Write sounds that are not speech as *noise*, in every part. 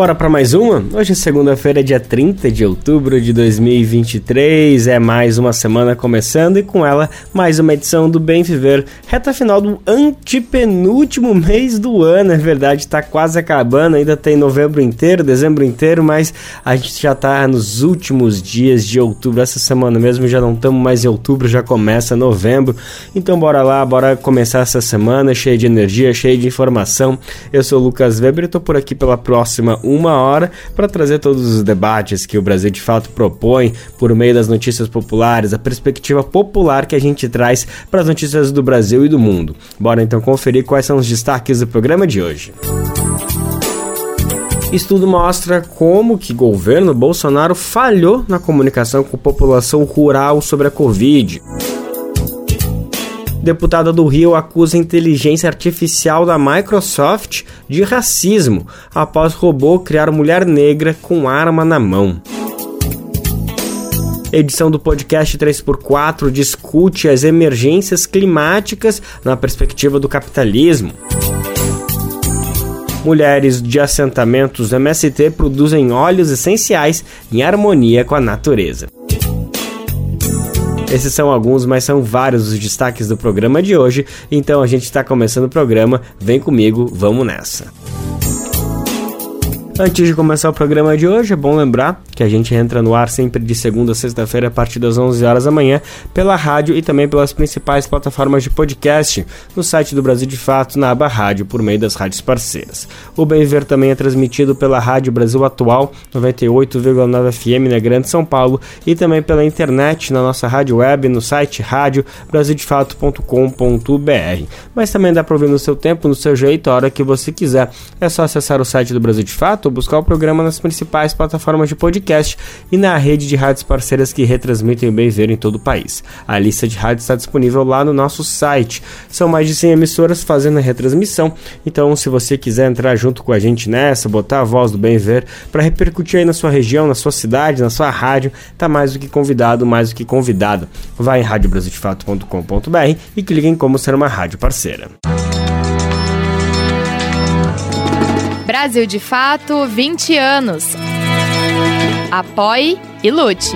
Bora para mais uma? Hoje é segunda-feira, dia 30 de outubro de 2023. É mais uma semana começando e com ela mais uma edição do Bem Viver. Reta final do antepenúltimo mês do ano, é verdade, tá quase acabando. Ainda tem novembro inteiro, dezembro inteiro, mas a gente já tá nos últimos dias de outubro. Essa semana mesmo já não estamos mais em outubro, já começa novembro. Então bora lá, bora começar essa semana cheia de energia, cheia de informação. Eu sou o Lucas Weber e tô por aqui pela próxima uma hora para trazer todos os debates que o Brasil de fato propõe por meio das notícias populares, a perspectiva popular que a gente traz para as notícias do Brasil e do mundo. Bora então conferir quais são os destaques do programa de hoje. Estudo mostra como que governo Bolsonaro falhou na comunicação com população rural sobre a Covid. Deputada do Rio acusa inteligência artificial da Microsoft de racismo após robô criar mulher negra com arma na mão. Edição do podcast 3x4 discute as emergências climáticas na perspectiva do capitalismo. Mulheres de assentamentos MST produzem óleos essenciais em harmonia com a natureza. Esses são alguns, mas são vários os destaques do programa de hoje. Então a gente está começando o programa. Vem comigo, vamos nessa. Antes de começar o programa de hoje, é bom lembrar que a gente entra no ar sempre de segunda a sexta-feira a partir das 11 horas da manhã pela rádio e também pelas principais plataformas de podcast, no site do Brasil de Fato, na aba rádio, por meio das rádios parceiras. O Bem Ver também é transmitido pela Rádio Brasil Atual, 98,9 FM na Grande São Paulo e também pela internet na nossa rádio web no site rádio brasildefato.com.br. Mas também dá para ouvir no seu tempo, no seu jeito, a hora que você quiser. É só acessar o site do Brasil de Fato ou buscar o programa nas principais plataformas de podcast e na rede de rádios parceiras que retransmitem o Bem Ver em todo o país. A lista de rádios está disponível lá no nosso site. São mais de 100 emissoras fazendo a retransmissão, então se você quiser entrar junto com a gente nessa, botar a voz do Bem Ver para repercutir aí na sua região, na sua cidade, na sua rádio, tá mais do que convidado, mais do que convidado. Vai em radiobrasildefato.com.br e clique em como ser uma rádio parceira. Brasil de Fato 20 anos. Apoie e lute.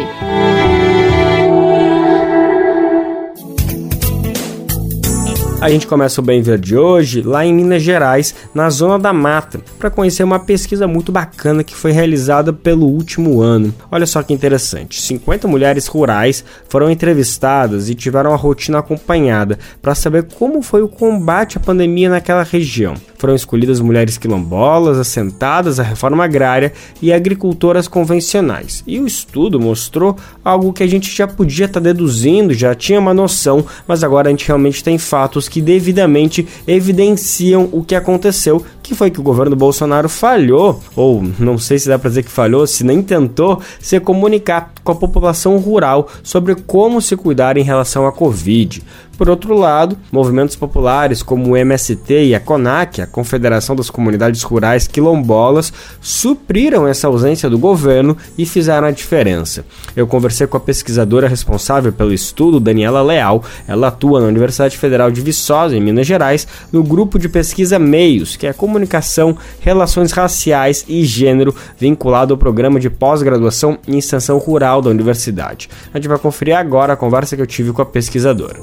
A gente começa o Bem Ver de hoje lá em Minas Gerais, na Zona da Mata, para conhecer uma pesquisa muito bacana que foi realizada pelo último ano. Olha só que interessante: 50 mulheres rurais foram entrevistadas e tiveram a rotina acompanhada para saber como foi o combate à pandemia naquela região. Foram escolhidas mulheres quilombolas, assentadas à reforma agrária e agricultoras convencionais. E o estudo mostrou algo que a gente já podia estar tá deduzindo, já tinha uma noção, mas agora a gente realmente tem fatos que devidamente evidenciam o que aconteceu, que foi que o governo Bolsonaro falhou, ou não sei se dá para dizer que falhou, se nem tentou se comunicar com a população rural sobre como se cuidar em relação à Covid. Por outro lado, movimentos populares como o MST e a CONAC, a Confederação das Comunidades Rurais Quilombolas, supriram essa ausência do governo e fizeram a diferença. Eu conversei com a pesquisadora responsável pelo estudo, Daniela Leal. Ela atua na Universidade Federal de Viçosa, em Minas Gerais, no grupo de pesquisa Meios, que é comunicação, relações raciais e gênero, vinculado ao programa de pós-graduação em extensão rural da universidade. A gente vai conferir agora a conversa que eu tive com a pesquisadora.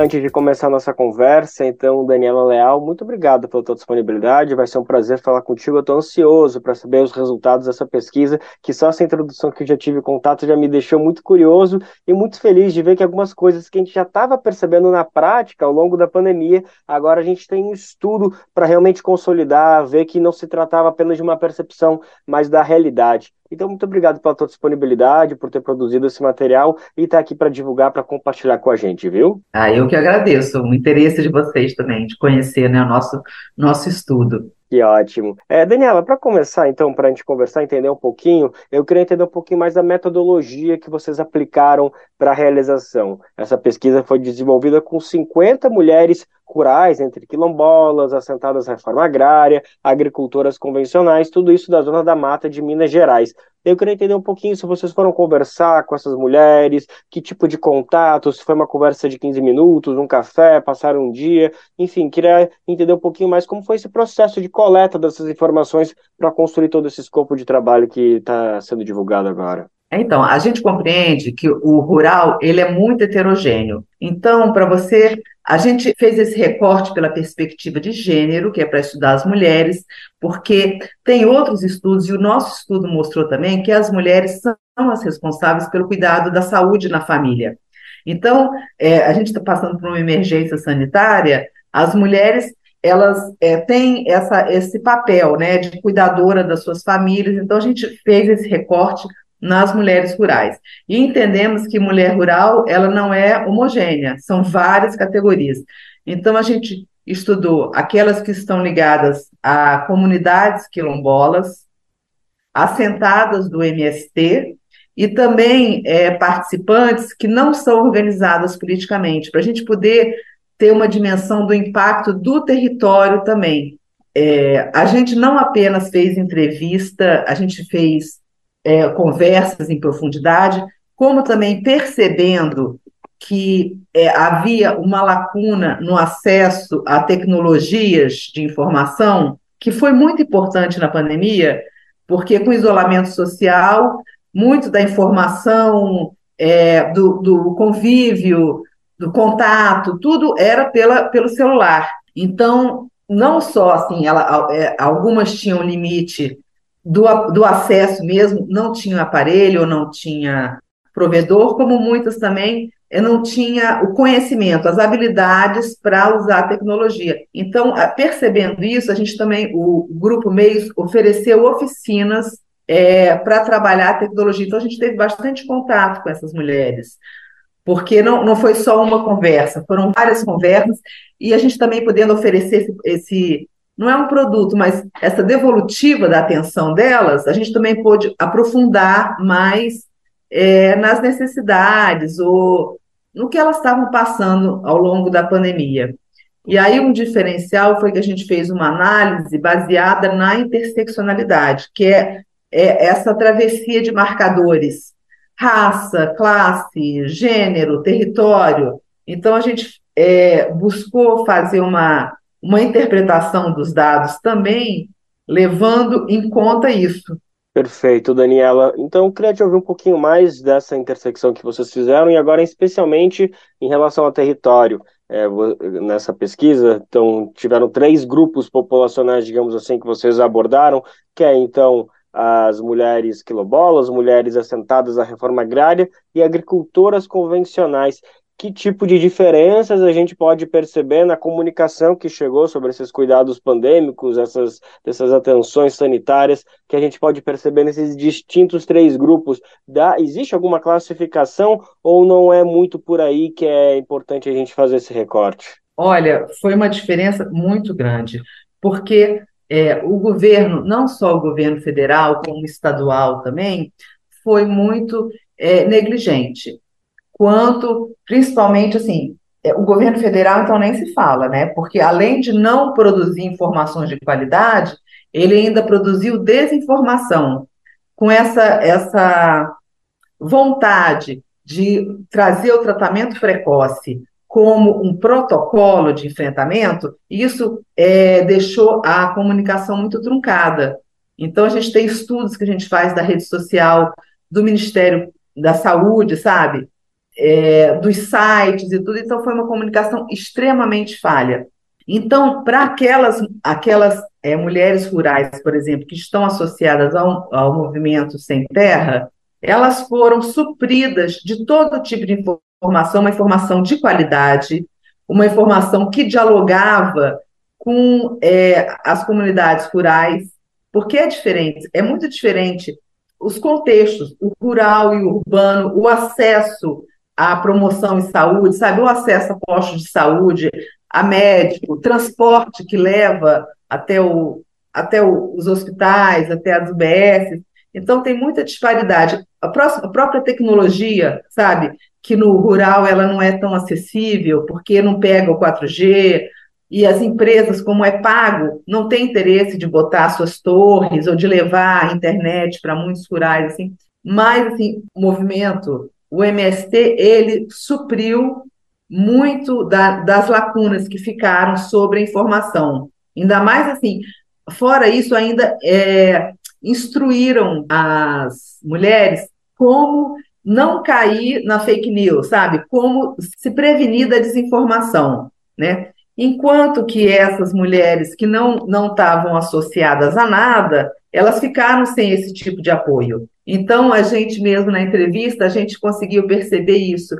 Antes de começar a nossa conversa, então, Daniela Leal, muito obrigado pela tua disponibilidade. Vai ser um prazer falar contigo. Eu estou ansioso para saber os resultados dessa pesquisa, que só essa introdução que eu já tive contato já me deixou muito curioso e muito feliz de ver que algumas coisas que a gente já estava percebendo na prática ao longo da pandemia, agora a gente tem um estudo para realmente consolidar, ver que não se tratava apenas de uma percepção, mas da realidade. Então, muito obrigado pela tua disponibilidade, por ter produzido esse material e estar tá aqui para divulgar, para compartilhar com a gente, viu? Ah, eu que agradeço o interesse de vocês também, de conhecer né, o nosso, nosso estudo. Que ótimo. É, Daniela, para começar, então, para a gente conversar, entender um pouquinho, eu queria entender um pouquinho mais da metodologia que vocês aplicaram para a realização. Essa pesquisa foi desenvolvida com 50 mulheres rurais, entre quilombolas, assentadas na reforma agrária, agricultoras convencionais, tudo isso da Zona da Mata de Minas Gerais. Eu queria entender um pouquinho se vocês foram conversar com essas mulheres, que tipo de contato, se foi uma conversa de 15 minutos, um café, passaram um dia, enfim, queria entender um pouquinho mais como foi esse processo de coleta dessas informações para construir todo esse escopo de trabalho que está sendo divulgado agora. Então, a gente compreende que o rural ele é muito heterogêneo. Então, para você, a gente fez esse recorte pela perspectiva de gênero, que é para estudar as mulheres, porque tem outros estudos, e o nosso estudo mostrou também que as mulheres são as responsáveis pelo cuidado da saúde na família. Então, é, a gente está passando por uma emergência sanitária, as mulheres elas é, têm essa, esse papel né, de cuidadora das suas famílias, então a gente fez esse recorte nas mulheres rurais. E entendemos que mulher rural, ela não é homogênea, são várias categorias. Então, a gente estudou aquelas que estão ligadas a comunidades quilombolas, assentadas do MST, e também é, participantes que não são organizadas politicamente, para a gente poder ter uma dimensão do impacto do território também. É, a gente não apenas fez entrevista, a gente fez é, conversas em profundidade, como também percebendo que é, havia uma lacuna no acesso a tecnologias de informação, que foi muito importante na pandemia, porque com isolamento social, muito da informação, é, do, do, convívio, do contato, tudo era pela, pelo celular. Então, não só assim, ela, é, algumas tinham limite do, do acesso mesmo, não tinha aparelho, não tinha provedor, como muitas também não tinha o conhecimento, as habilidades para usar a tecnologia. Então, percebendo isso, a gente também, o Grupo Meios ofereceu oficinas é, para trabalhar a tecnologia. Então, a gente teve bastante contato com essas mulheres, porque não, não foi só uma conversa, foram várias conversas, e a gente também podendo oferecer esse, esse não é um produto, mas essa devolutiva da atenção delas, a gente também pôde aprofundar mais é, nas necessidades ou no que elas estavam passando ao longo da pandemia. E aí um diferencial foi que a gente fez uma análise baseada na interseccionalidade, que é, é essa travessia de marcadores, raça, classe, gênero, território. Então a gente é, buscou fazer uma uma interpretação dos dados também levando em conta isso. Perfeito, Daniela. Então, eu queria te ouvir um pouquinho mais dessa intersecção que vocês fizeram e agora, especialmente em relação ao território. É, nessa pesquisa, então, tiveram três grupos populacionais, digamos assim, que vocês abordaram, que é, então, as mulheres quilombolas, mulheres assentadas à reforma agrária e agricultoras convencionais que tipo de diferenças a gente pode perceber na comunicação que chegou sobre esses cuidados pandêmicos, essas, essas atenções sanitárias, que a gente pode perceber nesses distintos três grupos? Da, existe alguma classificação ou não é muito por aí que é importante a gente fazer esse recorte? Olha, foi uma diferença muito grande, porque é, o governo, não só o governo federal, como estadual também, foi muito é, negligente quanto, principalmente, assim, é, o governo federal, então, nem se fala, né? Porque além de não produzir informações de qualidade, ele ainda produziu desinformação, com essa, essa vontade de trazer o tratamento precoce como um protocolo de enfrentamento, isso é, deixou a comunicação muito truncada. Então, a gente tem estudos que a gente faz da rede social, do Ministério da Saúde, sabe? É, dos sites e tudo, então foi uma comunicação extremamente falha. Então, para aquelas, aquelas é, mulheres rurais, por exemplo, que estão associadas ao, ao movimento Sem Terra, elas foram supridas de todo tipo de informação, uma informação de qualidade, uma informação que dialogava com é, as comunidades rurais, porque é diferente, é muito diferente os contextos, o rural e o urbano, o acesso a promoção em saúde, sabe, o acesso a postos de saúde, a médico, transporte que leva até o, até o, os hospitais, até as UBS. Então, tem muita disparidade. A, próxima, a própria tecnologia, sabe, que no rural ela não é tão acessível, porque não pega o 4G, e as empresas, como é pago, não têm interesse de botar suas torres ou de levar a internet para muitos rurais, assim. Mas, assim, o movimento, o MST, ele supriu muito da, das lacunas que ficaram sobre a informação. Ainda mais, assim, fora isso, ainda é, instruíram as mulheres como não cair na fake news, sabe? Como se prevenir da desinformação, né? Enquanto que essas mulheres que não não estavam associadas a nada, elas ficaram sem esse tipo de apoio. Então, a gente mesmo na entrevista, a gente conseguiu perceber isso,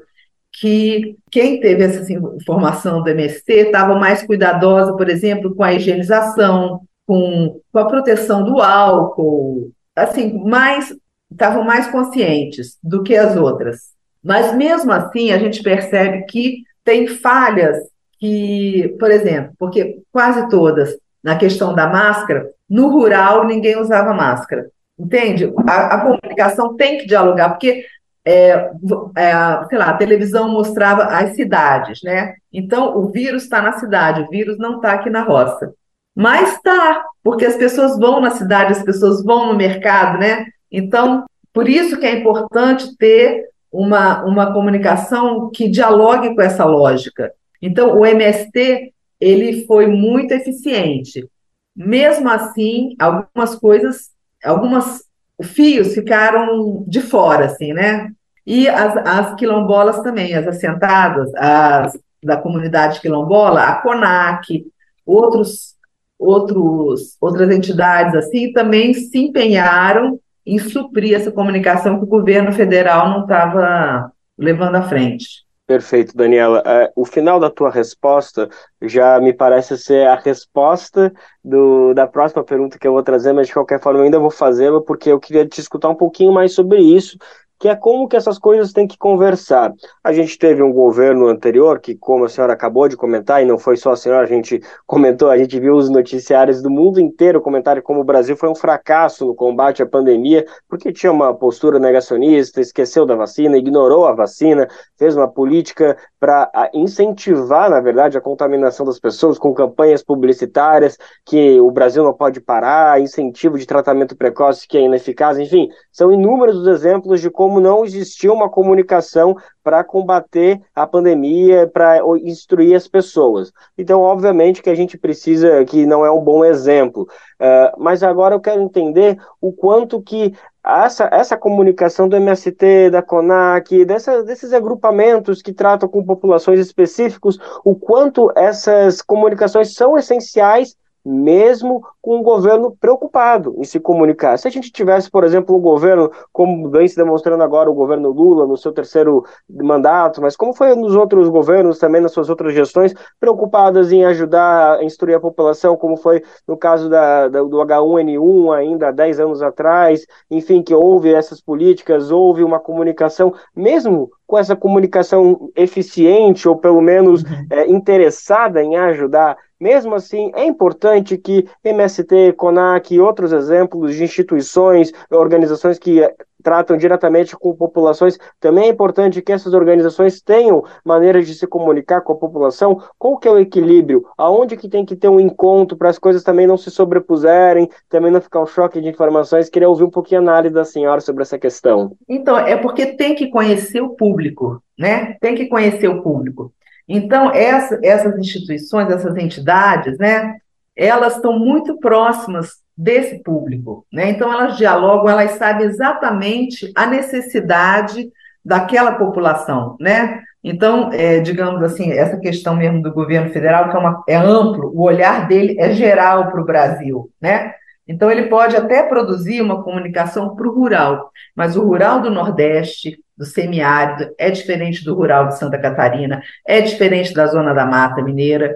que quem teve essa informação do MST estava mais cuidadosa, por exemplo, com a higienização, com, com a proteção do álcool, assim, mais estavam mais conscientes do que as outras. Mas mesmo assim, a gente percebe que tem falhas que, por exemplo, porque quase todas, na questão da máscara, no rural ninguém usava máscara. Entende? A, a comunicação tem que dialogar, porque é, é, sei lá, a televisão mostrava as cidades, né? Então, o vírus está na cidade, o vírus não está aqui na roça. Mas está, porque as pessoas vão na cidade, as pessoas vão no mercado, né? Então, por isso que é importante ter uma, uma comunicação que dialogue com essa lógica. Então, o MST ele foi muito eficiente. Mesmo assim, algumas coisas, algumas fios ficaram de fora, assim, né? E as, as quilombolas também, as assentadas, as da comunidade quilombola, a CONAC, outros, outros, outras entidades assim, também se empenharam em suprir essa comunicação que o governo federal não estava levando à frente. Perfeito, Daniela. É, o final da tua resposta já me parece ser a resposta do, da próxima pergunta que eu vou trazer, mas de qualquer forma eu ainda vou fazê-la porque eu queria te escutar um pouquinho mais sobre isso que é como que essas coisas têm que conversar. A gente teve um governo anterior que, como a senhora acabou de comentar, e não foi só a senhora, a gente comentou, a gente viu os noticiários do mundo inteiro comentarem como o Brasil foi um fracasso no combate à pandemia, porque tinha uma postura negacionista, esqueceu da vacina, ignorou a vacina, fez uma política para incentivar, na verdade, a contaminação das pessoas com campanhas publicitárias que o Brasil não pode parar, incentivo de tratamento precoce que é ineficaz, enfim, são inúmeros os exemplos de como não existia uma comunicação para combater a pandemia, para instruir as pessoas. Então, obviamente que a gente precisa, que não é um bom exemplo, uh, mas agora eu quero entender o quanto que essa, essa comunicação do MST, da CONAC, dessa, desses agrupamentos que tratam com populações específicos, o quanto essas comunicações são essenciais mesmo com um governo preocupado em se comunicar. Se a gente tivesse, por exemplo, um governo, como vem se demonstrando agora o governo Lula no seu terceiro mandato, mas como foi nos outros governos também, nas suas outras gestões, preocupadas em ajudar a instruir a população, como foi no caso da, da, do H1N1 ainda há 10 anos atrás, enfim, que houve essas políticas, houve uma comunicação, mesmo com essa comunicação eficiente ou pelo menos é, interessada em ajudar. Mesmo assim, é importante que MST, CONAC e outros exemplos de instituições, organizações que tratam diretamente com populações, também é importante que essas organizações tenham maneiras de se comunicar com a população. Qual que é o equilíbrio? Aonde que tem que ter um encontro para as coisas também não se sobrepuserem, também não ficar um choque de informações? Queria ouvir um pouquinho a análise da senhora sobre essa questão. Então, é porque tem que conhecer o público, né? Tem que conhecer o público. Então, essa, essas instituições, essas entidades, né? Elas estão muito próximas desse público. Né? Então, elas dialogam, elas sabem exatamente a necessidade daquela população. Né? Então, é, digamos assim, essa questão mesmo do governo federal, que é, uma, é amplo, o olhar dele é geral para o Brasil. Né? Então, ele pode até produzir uma comunicação para o rural, mas o rural do Nordeste, do semiárido, é diferente do rural de Santa Catarina, é diferente da zona da Mata Mineira.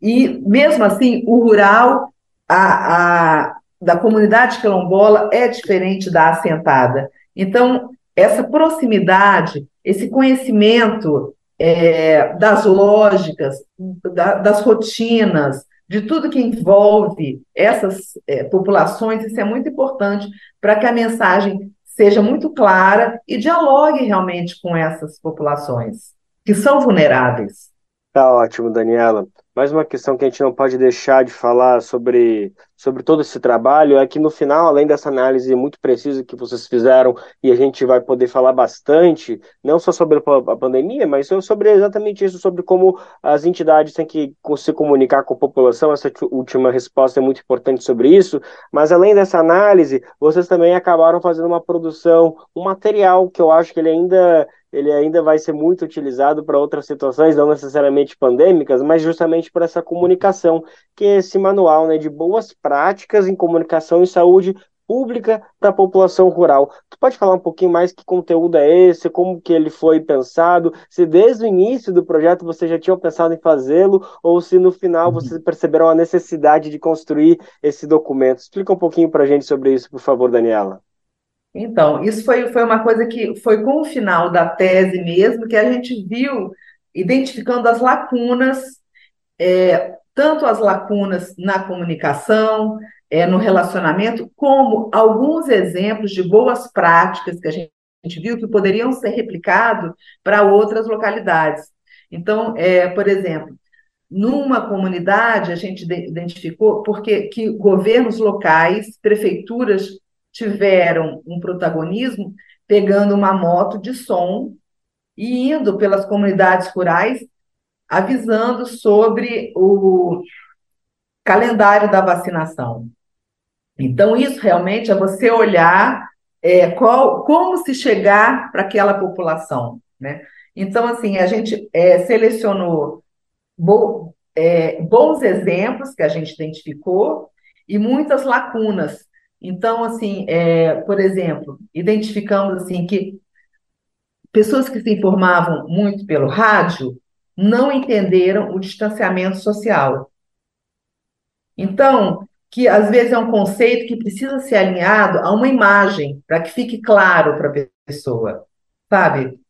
E, mesmo assim, o rural a, a, da comunidade quilombola é diferente da assentada. Então, essa proximidade, esse conhecimento é, das lógicas, da, das rotinas, de tudo que envolve essas é, populações, isso é muito importante para que a mensagem seja muito clara e dialogue realmente com essas populações que são vulneráveis. Tá ótimo, Daniela. Mais uma questão que a gente não pode deixar de falar sobre, sobre todo esse trabalho é que no final, além dessa análise muito precisa que vocês fizeram, e a gente vai poder falar bastante, não só sobre a pandemia, mas sobre exatamente isso, sobre como as entidades têm que se comunicar com a população. Essa última resposta é muito importante sobre isso. Mas além dessa análise, vocês também acabaram fazendo uma produção, um material que eu acho que ele ainda ele ainda vai ser muito utilizado para outras situações, não necessariamente pandêmicas, mas justamente para essa comunicação, que é esse manual né, de boas práticas em comunicação e saúde pública para a população rural. Tu pode falar um pouquinho mais que conteúdo é esse, como que ele foi pensado, se desde o início do projeto você já tinha pensado em fazê-lo, ou se no final uhum. vocês perceberam a necessidade de construir esse documento. Explica um pouquinho para a gente sobre isso, por favor, Daniela. Então, isso foi, foi uma coisa que foi com o final da tese mesmo que a gente viu, identificando as lacunas, é, tanto as lacunas na comunicação, é, no relacionamento, como alguns exemplos de boas práticas que a gente, a gente viu que poderiam ser replicados para outras localidades. Então, é, por exemplo, numa comunidade a gente identificou porque que governos locais, prefeituras tiveram um protagonismo pegando uma moto de som e indo pelas comunidades rurais avisando sobre o calendário da vacinação. Então, isso realmente é você olhar é, qual, como se chegar para aquela população. Né? Então, assim, a gente é, selecionou bo, é, bons exemplos que a gente identificou e muitas lacunas então, assim, é, por exemplo, identificamos assim que pessoas que se informavam muito pelo rádio não entenderam o distanciamento social. Então, que às vezes é um conceito que precisa ser alinhado a uma imagem para que fique claro para a pessoa, sabe?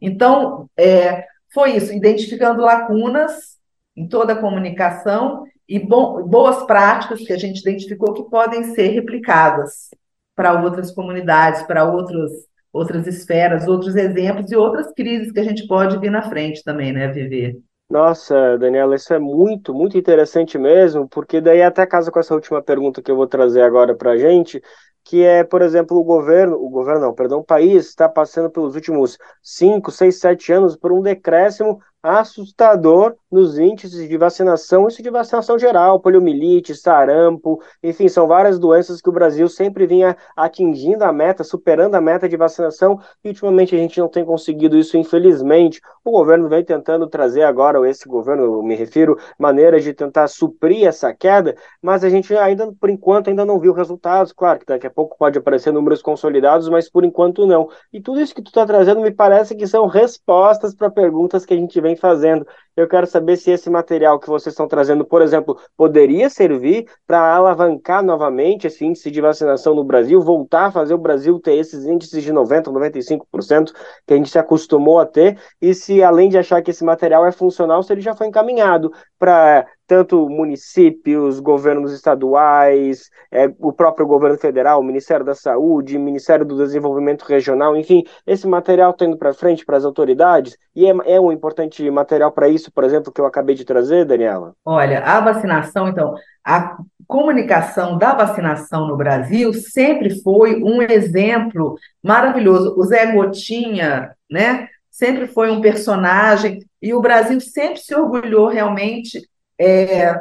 Então, é, foi isso, identificando lacunas em toda a comunicação e bom, boas práticas que a gente identificou que podem ser replicadas para outras comunidades, para outros, outras esferas, outros exemplos e outras crises que a gente pode vir na frente também, né, Viver? Nossa, Daniela, isso é muito, muito interessante mesmo, porque daí até casa com essa última pergunta que eu vou trazer agora para a gente, que é, por exemplo, o governo, o governo não, perdão, o país está passando pelos últimos 5, 6, 7 anos por um decréscimo assustador nos índices de vacinação, isso de vacinação geral, poliomielite, sarampo, enfim, são várias doenças que o Brasil sempre vinha atingindo a meta, superando a meta de vacinação, e ultimamente a gente não tem conseguido isso, infelizmente. O governo vem tentando trazer agora, ou esse governo, eu me refiro, maneiras de tentar suprir essa queda, mas a gente ainda, por enquanto, ainda não viu resultados. Claro que daqui a pouco pode aparecer números consolidados, mas por enquanto não. E tudo isso que tu está trazendo me parece que são respostas para perguntas que a gente vem vem fazendo. Eu quero saber se esse material que vocês estão trazendo, por exemplo, poderia servir para alavancar novamente esse índice de vacinação no Brasil, voltar a fazer o Brasil ter esses índices de 90%, 95% que a gente se acostumou a ter, e se além de achar que esse material é funcional, se ele já foi encaminhado para tanto municípios, governos estaduais, é, o próprio governo federal, Ministério da Saúde, Ministério do Desenvolvimento Regional, enfim, esse material está indo para frente para as autoridades e é, é um importante material para isso, por exemplo, que eu acabei de trazer, Daniela? Olha, a vacinação, então, a comunicação da vacinação no Brasil sempre foi um exemplo maravilhoso. O Zé Gotinha, né? Sempre foi um personagem e o Brasil sempre se orgulhou realmente é,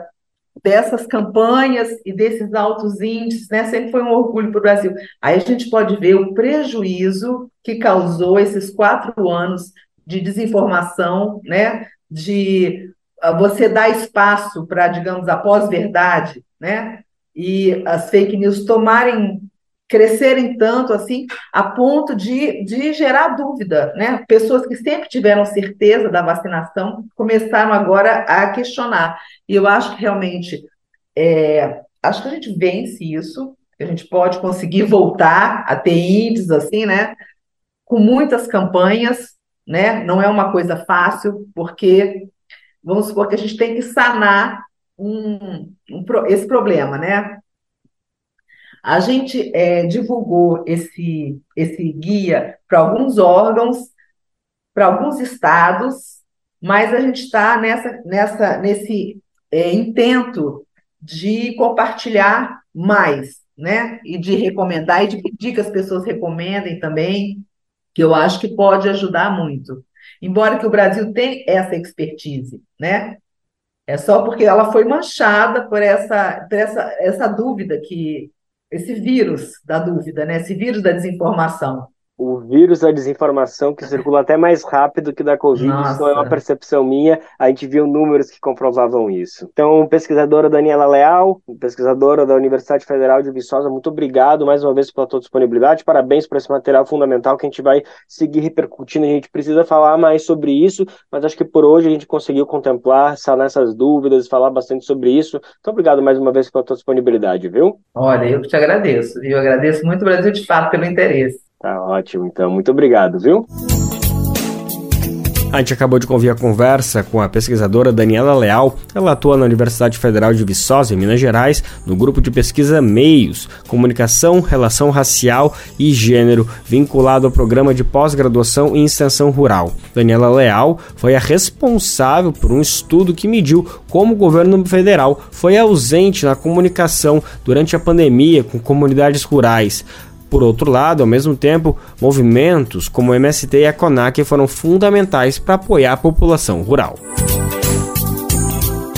dessas campanhas e desses altos índices, né? Sempre foi um orgulho para o Brasil. Aí a gente pode ver o prejuízo que causou esses quatro anos de desinformação, né? De uh, você dar espaço para, digamos, a pós-verdade, né? E as fake news tomarem crescerem tanto assim a ponto de, de gerar dúvida, né? Pessoas que sempre tiveram certeza da vacinação começaram agora a questionar. E eu acho que realmente é, acho que a gente vence isso, a gente pode conseguir *laughs* voltar a ter índices assim, né? Com muitas campanhas, né? Não é uma coisa fácil, porque vamos supor que a gente tem que sanar um, um, esse problema, né? A gente é, divulgou esse, esse guia para alguns órgãos, para alguns estados, mas a gente está nessa, nessa, nesse é, intento de compartilhar mais, né? E de recomendar e de pedir que as pessoas recomendem também, que eu acho que pode ajudar muito. Embora que o Brasil tenha essa expertise, né? É só porque ela foi manchada por essa, por essa, essa dúvida que esse vírus da dúvida, né? Esse vírus da desinformação o vírus da desinformação que circula até mais rápido que da Covid, Nossa. isso não é uma percepção minha, a gente viu números que comprovavam isso. Então, pesquisadora Daniela Leal, pesquisadora da Universidade Federal de Viçosa, muito obrigado mais uma vez pela tua disponibilidade, parabéns por esse material fundamental que a gente vai seguir repercutindo, a gente precisa falar mais sobre isso, mas acho que por hoje a gente conseguiu contemplar, sanar essas dúvidas, falar bastante sobre isso. Então, obrigado mais uma vez pela tua disponibilidade, viu? Olha, eu que te agradeço? Eu agradeço muito o Brasil de fato pelo interesse. Tá ótimo, então. Muito obrigado, viu? A gente acabou de ouvir a conversa com a pesquisadora Daniela Leal. Ela atua na Universidade Federal de Viçosa, em Minas Gerais, no grupo de pesquisa Meios, Comunicação, Relação Racial e Gênero, vinculado ao programa de pós-graduação em extensão rural. Daniela Leal foi a responsável por um estudo que mediu como o governo federal foi ausente na comunicação durante a pandemia com comunidades rurais. Por outro lado, ao mesmo tempo, movimentos como o MST e a CONAC foram fundamentais para apoiar a população rural.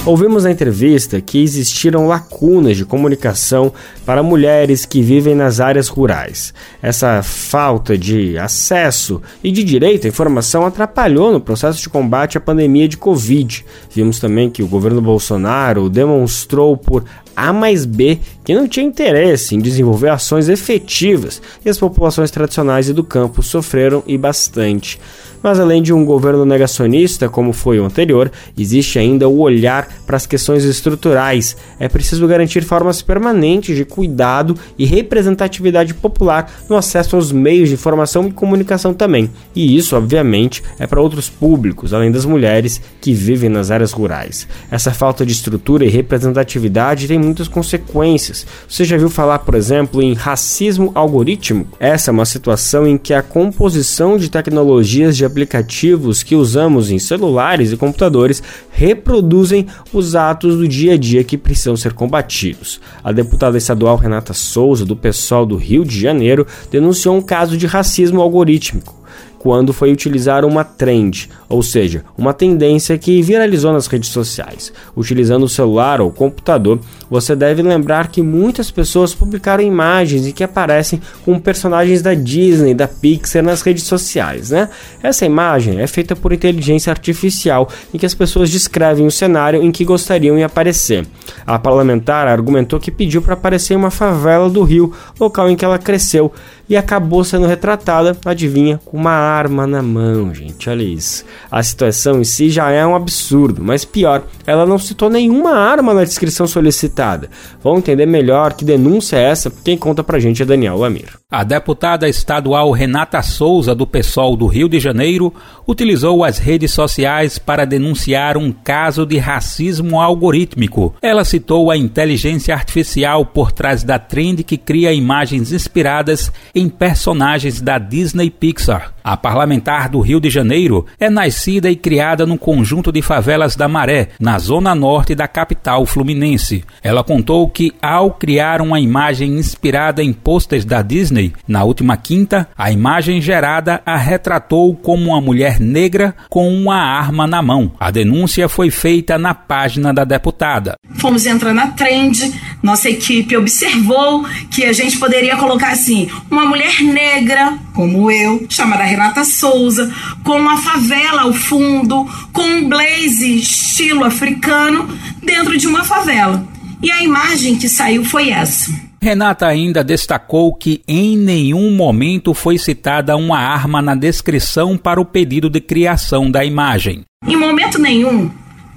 Ouvimos na entrevista que existiram lacunas de comunicação para mulheres que vivem nas áreas rurais. Essa falta de acesso e de direito à informação atrapalhou no processo de combate à pandemia de Covid. Vimos também que o governo Bolsonaro demonstrou por a mais B que não tinha interesse em desenvolver ações efetivas e as populações tradicionais e do campo sofreram e bastante. Mas além de um governo negacionista, como foi o anterior, existe ainda o olhar para as questões estruturais. É preciso garantir formas permanentes de cuidado e representatividade popular no acesso aos meios de informação e comunicação também. E isso, obviamente, é para outros públicos, além das mulheres que vivem nas áreas rurais. Essa falta de estrutura e representatividade tem muitas consequências. Você já viu falar, por exemplo, em racismo algorítmico? Essa é uma situação em que a composição de tecnologias de aplicativos que usamos em celulares e computadores reproduzem os atos do dia a dia que precisam ser combatidos. A deputada estadual Renata Souza, do PSOL do Rio de Janeiro, denunciou um caso de racismo algorítmico quando foi utilizar uma trend, ou seja, uma tendência que viralizou nas redes sociais. Utilizando o celular ou computador, você deve lembrar que muitas pessoas publicaram imagens em que aparecem com personagens da Disney, da Pixar nas redes sociais, né? Essa imagem é feita por inteligência artificial em que as pessoas descrevem o cenário em que gostariam de aparecer. A parlamentar argumentou que pediu para aparecer em uma favela do Rio, local em que ela cresceu, e acabou sendo retratada, adivinha, com uma arma na mão, gente. Olha isso. A situação em si já é um absurdo, mas pior, ela não citou nenhuma arma na descrição solicitada. Vamos entender melhor que denúncia é essa? Quem conta pra gente é Daniel Lamir. A deputada estadual Renata Souza, do PSOL do Rio de Janeiro, utilizou as redes sociais para denunciar um caso de racismo algorítmico. Ela citou a inteligência artificial por trás da trend que cria imagens inspiradas em personagens da Disney Pixar. A parlamentar do Rio de Janeiro é nascida e criada no conjunto de favelas da Maré, na zona norte da capital fluminense. Ela contou que, ao criar uma imagem inspirada em posters da Disney, na última quinta, a imagem gerada a retratou como uma mulher negra com uma arma na mão. A denúncia foi feita na página da deputada. Fomos entrar na trend, nossa equipe observou que a gente poderia colocar assim: uma mulher negra, como eu, chamada Renata Souza, com uma favela ao fundo, com um blaze estilo africano dentro de uma favela. E a imagem que saiu foi essa. Renata ainda destacou que em nenhum momento foi citada uma arma na descrição para o pedido de criação da imagem. Em momento nenhum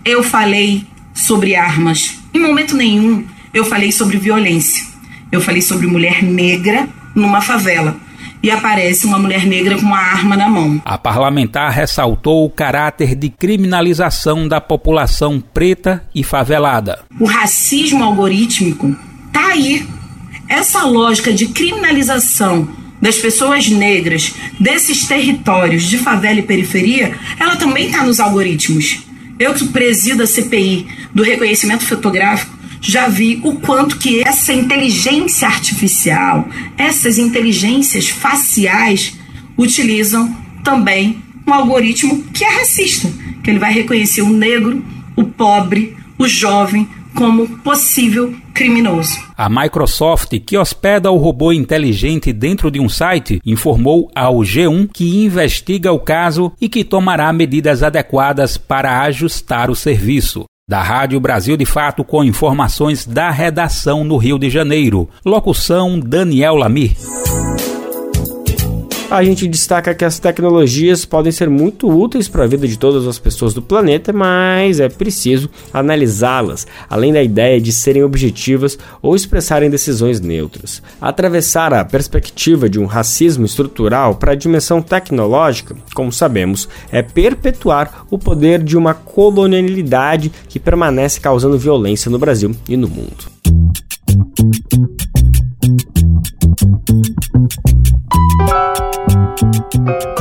eu falei sobre armas. Em momento nenhum eu falei sobre violência. Eu falei sobre mulher negra numa favela. e aparece uma mulher negra com uma arma na mão. A parlamentar ressaltou o caráter de criminalização da população preta e favelada. O racismo algorítmico tá aí. Essa lógica de criminalização das pessoas negras desses territórios de favela e periferia, ela também está nos algoritmos. Eu que presido a CPI do reconhecimento fotográfico, já vi o quanto que essa inteligência artificial, essas inteligências faciais utilizam também um algoritmo que é racista, que ele vai reconhecer o negro, o pobre, o jovem como possível criminoso. A Microsoft, que hospeda o robô inteligente dentro de um site, informou ao G1 que investiga o caso e que tomará medidas adequadas para ajustar o serviço. Da Rádio Brasil de Fato com informações da redação no Rio de Janeiro. Locução Daniel Lamir a gente destaca que as tecnologias podem ser muito úteis para a vida de todas as pessoas do planeta, mas é preciso analisá-las, além da ideia de serem objetivas ou expressarem decisões neutras. Atravessar a perspectiva de um racismo estrutural para a dimensão tecnológica, como sabemos, é perpetuar o poder de uma colonialidade que permanece causando violência no Brasil e no mundo.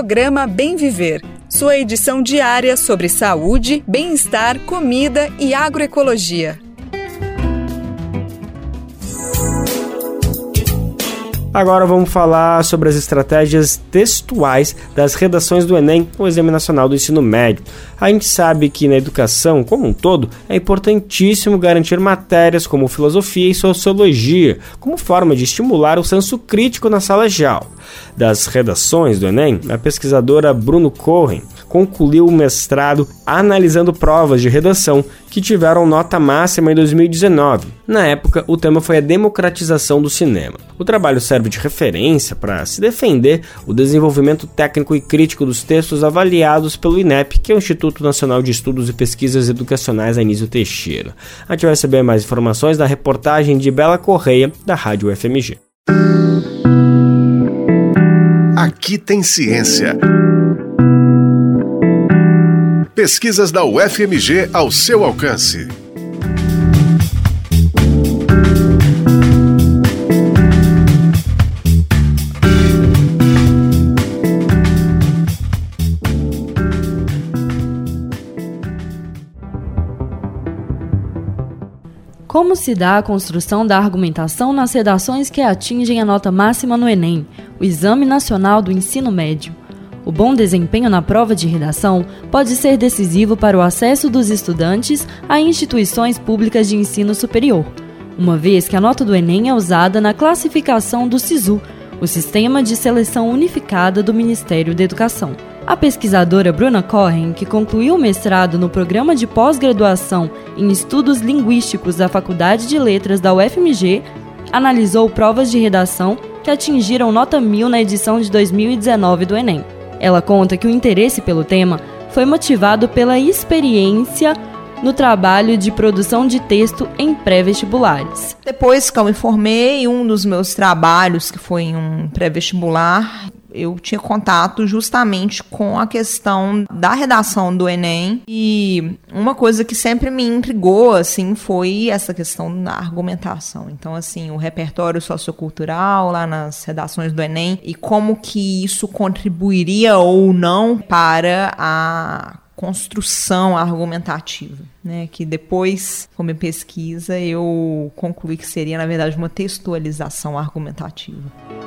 Programa Bem Viver. Sua edição diária sobre saúde, bem-estar, comida e agroecologia. Agora vamos falar sobre as estratégias textuais das redações do Enem, o Exame Nacional do Ensino Médio. A gente sabe que na educação, como um todo, é importantíssimo garantir matérias como filosofia e sociologia, como forma de estimular o senso crítico na sala de aula. Das redações do Enem, a pesquisadora Bruno Cohen concluiu o mestrado analisando provas de redação que tiveram nota máxima em 2019. Na época, o tema foi a democratização do cinema. O trabalho serve de referência para se defender o desenvolvimento técnico e crítico dos textos avaliados pelo INEP, que é o Instituto Nacional de Estudos e Pesquisas Educacionais Anísio Teixeira. A gente vai receber mais informações na reportagem de Bela Correia, da Rádio FMG. Aqui tem ciência. Pesquisas da UFMG ao seu alcance. Como se dá a construção da argumentação nas redações que atingem a nota máxima no Enem, o Exame Nacional do Ensino Médio? O bom desempenho na prova de redação pode ser decisivo para o acesso dos estudantes a instituições públicas de ensino superior, uma vez que a nota do Enem é usada na classificação do SISU, o Sistema de Seleção Unificada do Ministério da Educação. A pesquisadora Bruna Corren, que concluiu o mestrado no programa de pós-graduação em Estudos Linguísticos da Faculdade de Letras da UFMG, analisou provas de redação que atingiram nota 1000 na edição de 2019 do Enem. Ela conta que o interesse pelo tema foi motivado pela experiência no trabalho de produção de texto em pré-vestibulares. Depois que eu me formei, um dos meus trabalhos, que foi em um pré-vestibular, eu tinha contato justamente com a questão da redação do Enem e uma coisa que sempre me intrigou assim foi essa questão da argumentação. Então assim, o repertório sociocultural lá nas redações do Enem e como que isso contribuiria ou não para a construção argumentativa, né? Que depois, com minha pesquisa, eu concluí que seria, na verdade, uma textualização argumentativa.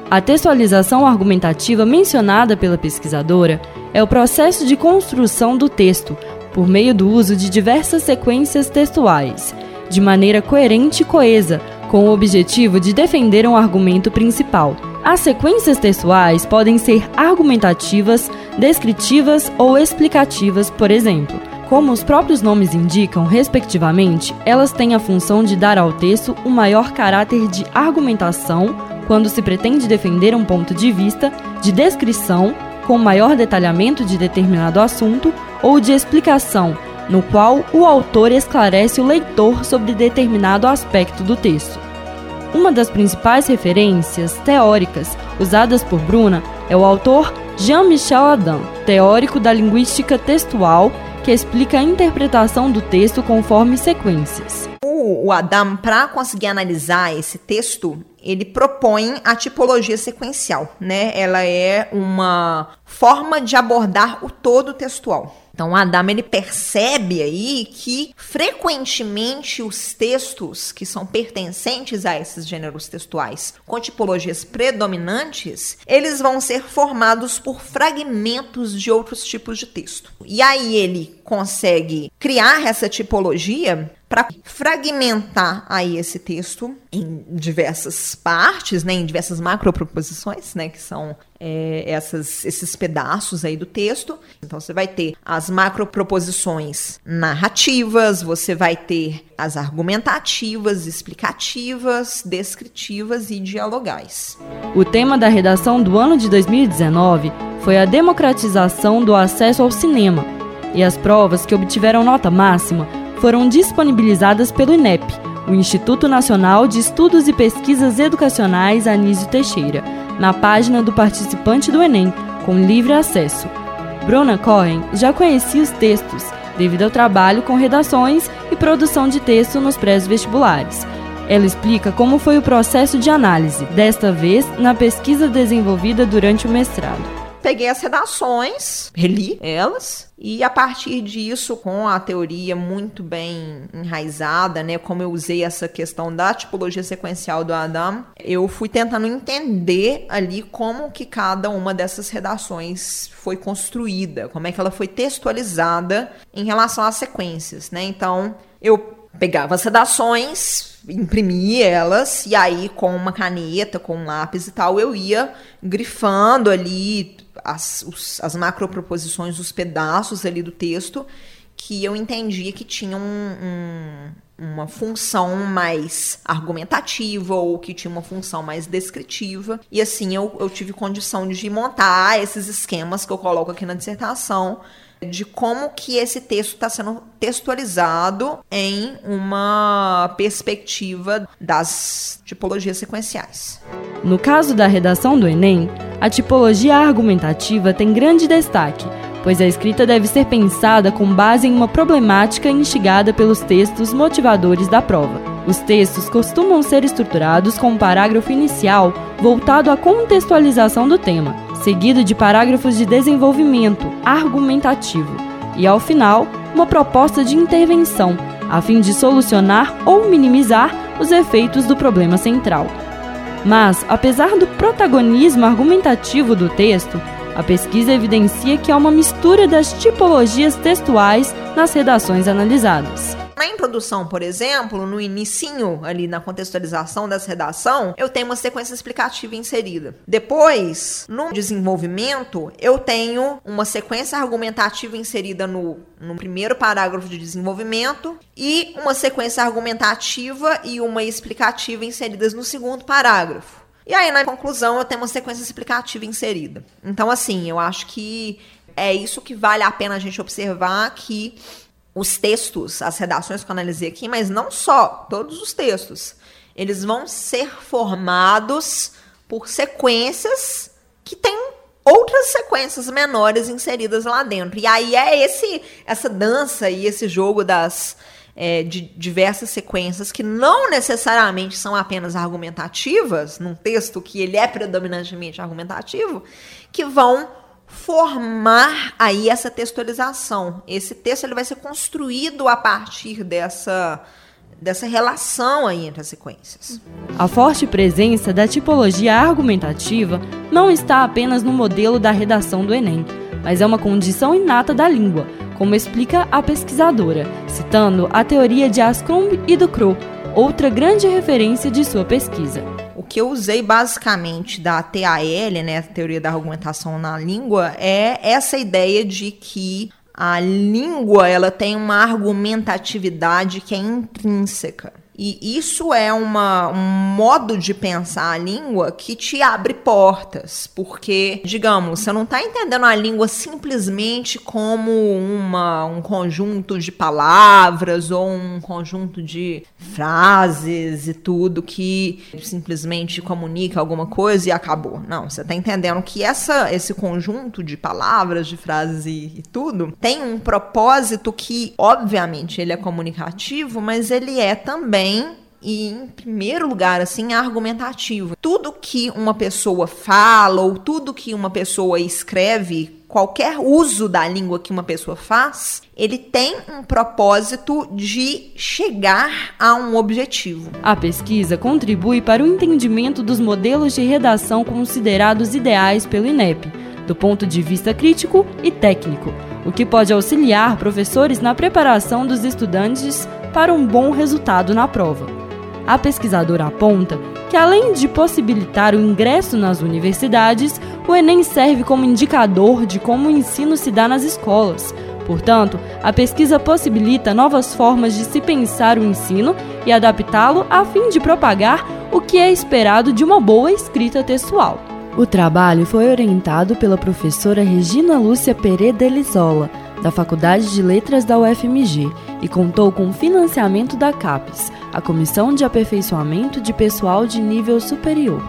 A textualização argumentativa mencionada pela pesquisadora é o processo de construção do texto por meio do uso de diversas sequências textuais, de maneira coerente e coesa, com o objetivo de defender um argumento principal. As sequências textuais podem ser argumentativas, descritivas ou explicativas, por exemplo. Como os próprios nomes indicam, respectivamente, elas têm a função de dar ao texto um maior caráter de argumentação quando se pretende defender um ponto de vista, de descrição, com maior detalhamento de determinado assunto, ou de explicação, no qual o autor esclarece o leitor sobre determinado aspecto do texto. Uma das principais referências teóricas usadas por Bruna é o autor Jean-Michel Adam, teórico da linguística textual, que explica a interpretação do texto conforme sequências. O, Adam, para conseguir analisar esse texto, ele propõe a tipologia sequencial, né? Ela é uma forma de abordar o todo textual. Então, Adam ele percebe aí que frequentemente os textos que são pertencentes a esses gêneros textuais com tipologias predominantes, eles vão ser formados por fragmentos de outros tipos de texto. E aí ele consegue criar essa tipologia para fragmentar aí esse texto em diversas partes, né, em diversas macroproposições, né, que são é, essas, esses pedaços aí do texto. Então você vai ter as macroproposições narrativas, você vai ter as argumentativas, explicativas, descritivas e dialogais. O tema da redação do ano de 2019 foi a democratização do acesso ao cinema, e as provas que obtiveram nota máxima foram disponibilizadas pelo INEP, o Instituto Nacional de Estudos e Pesquisas Educacionais Anísio Teixeira, na página do participante do Enem, com livre acesso. Bruna Cohen já conhecia os textos, devido ao trabalho com redações e produção de texto nos pré-vestibulares. Ela explica como foi o processo de análise, desta vez na pesquisa desenvolvida durante o mestrado peguei as redações, reli elas, e a partir disso, com a teoria muito bem enraizada, né, como eu usei essa questão da tipologia sequencial do Adam, eu fui tentando entender ali como que cada uma dessas redações foi construída, como é que ela foi textualizada em relação às sequências, né? Então, eu pegava as redações, imprimia elas, e aí com uma caneta, com um lápis e tal, eu ia grifando ali as, os, as macroproposições, os pedaços ali do texto, que eu entendia que tinham um, um, uma função mais argumentativa ou que tinha uma função mais descritiva. E assim eu, eu tive condição de montar esses esquemas que eu coloco aqui na dissertação de como que esse texto está sendo textualizado em uma perspectiva das tipologias sequenciais. No caso da redação do Enem, a tipologia argumentativa tem grande destaque, pois a escrita deve ser pensada com base em uma problemática instigada pelos textos motivadores da prova. Os textos costumam ser estruturados com um parágrafo inicial voltado à contextualização do tema, seguido de parágrafos de desenvolvimento argumentativo e, ao final, uma proposta de intervenção, a fim de solucionar ou minimizar os efeitos do problema central. Mas, apesar do protagonismo argumentativo do texto, a pesquisa evidencia que há uma mistura das tipologias textuais nas redações analisadas. Na introdução, por exemplo, no inicinho ali na contextualização dessa redação, eu tenho uma sequência explicativa inserida. Depois, no desenvolvimento, eu tenho uma sequência argumentativa inserida no, no primeiro parágrafo de desenvolvimento e uma sequência argumentativa e uma explicativa inseridas no segundo parágrafo. E aí, na conclusão, eu tenho uma sequência explicativa inserida. Então, assim, eu acho que é isso que vale a pena a gente observar que os textos, as redações que eu analisei aqui, mas não só, todos os textos, eles vão ser formados por sequências que têm outras sequências menores inseridas lá dentro. E aí é esse essa dança e esse jogo das é, de diversas sequências que não necessariamente são apenas argumentativas, num texto que ele é predominantemente argumentativo, que vão formar aí essa textualização. Esse texto ele vai ser construído a partir dessa dessa relação aí entre as sequências. A forte presença da tipologia argumentativa não está apenas no modelo da redação do Enem, mas é uma condição inata da língua, como explica a pesquisadora, citando a teoria de Ascombe e do Crow, outra grande referência de sua pesquisa. Que eu usei basicamente da TAL, né, teoria da argumentação na língua, é essa ideia de que a língua ela tem uma argumentatividade que é intrínseca. E isso é uma, um modo de pensar a língua que te abre portas, porque, digamos, você não está entendendo a língua simplesmente como uma, um conjunto de palavras ou um conjunto de frases e tudo que simplesmente comunica alguma coisa e acabou. Não, você está entendendo que essa, esse conjunto de palavras, de frases e, e tudo tem um propósito que, obviamente, ele é comunicativo, mas ele é também também e em primeiro lugar, assim, argumentativo. Tudo que uma pessoa fala ou tudo que uma pessoa escreve, qualquer uso da língua que uma pessoa faz, ele tem um propósito de chegar a um objetivo. A pesquisa contribui para o entendimento dos modelos de redação considerados ideais pelo INEP, do ponto de vista crítico e técnico, o que pode auxiliar professores na preparação dos estudantes para um bom resultado na prova. A pesquisadora aponta que, além de possibilitar o ingresso nas universidades, o Enem serve como indicador de como o ensino se dá nas escolas. Portanto, a pesquisa possibilita novas formas de se pensar o ensino e adaptá-lo a fim de propagar o que é esperado de uma boa escrita textual. O trabalho foi orientado pela professora Regina Lúcia Pereira Elizola, da Faculdade de Letras da UFMG, e contou com financiamento da CAPES, a Comissão de Aperfeiçoamento de Pessoal de Nível Superior.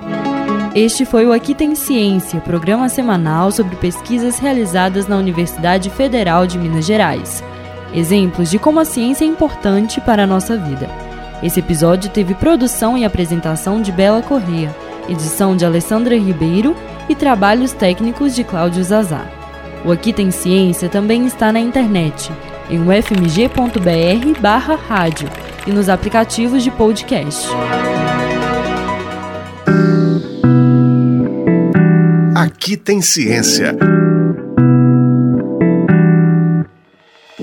Este foi o Aqui Tem Ciência, programa semanal sobre pesquisas realizadas na Universidade Federal de Minas Gerais. Exemplos de como a ciência é importante para a nossa vida. Esse episódio teve produção e apresentação de Bela Correa, edição de Alessandra Ribeiro e trabalhos técnicos de Cláudio Zazar. O Aqui Tem Ciência também está na internet, em ufmg.br barra rádio e nos aplicativos de podcast. Aqui tem ciência.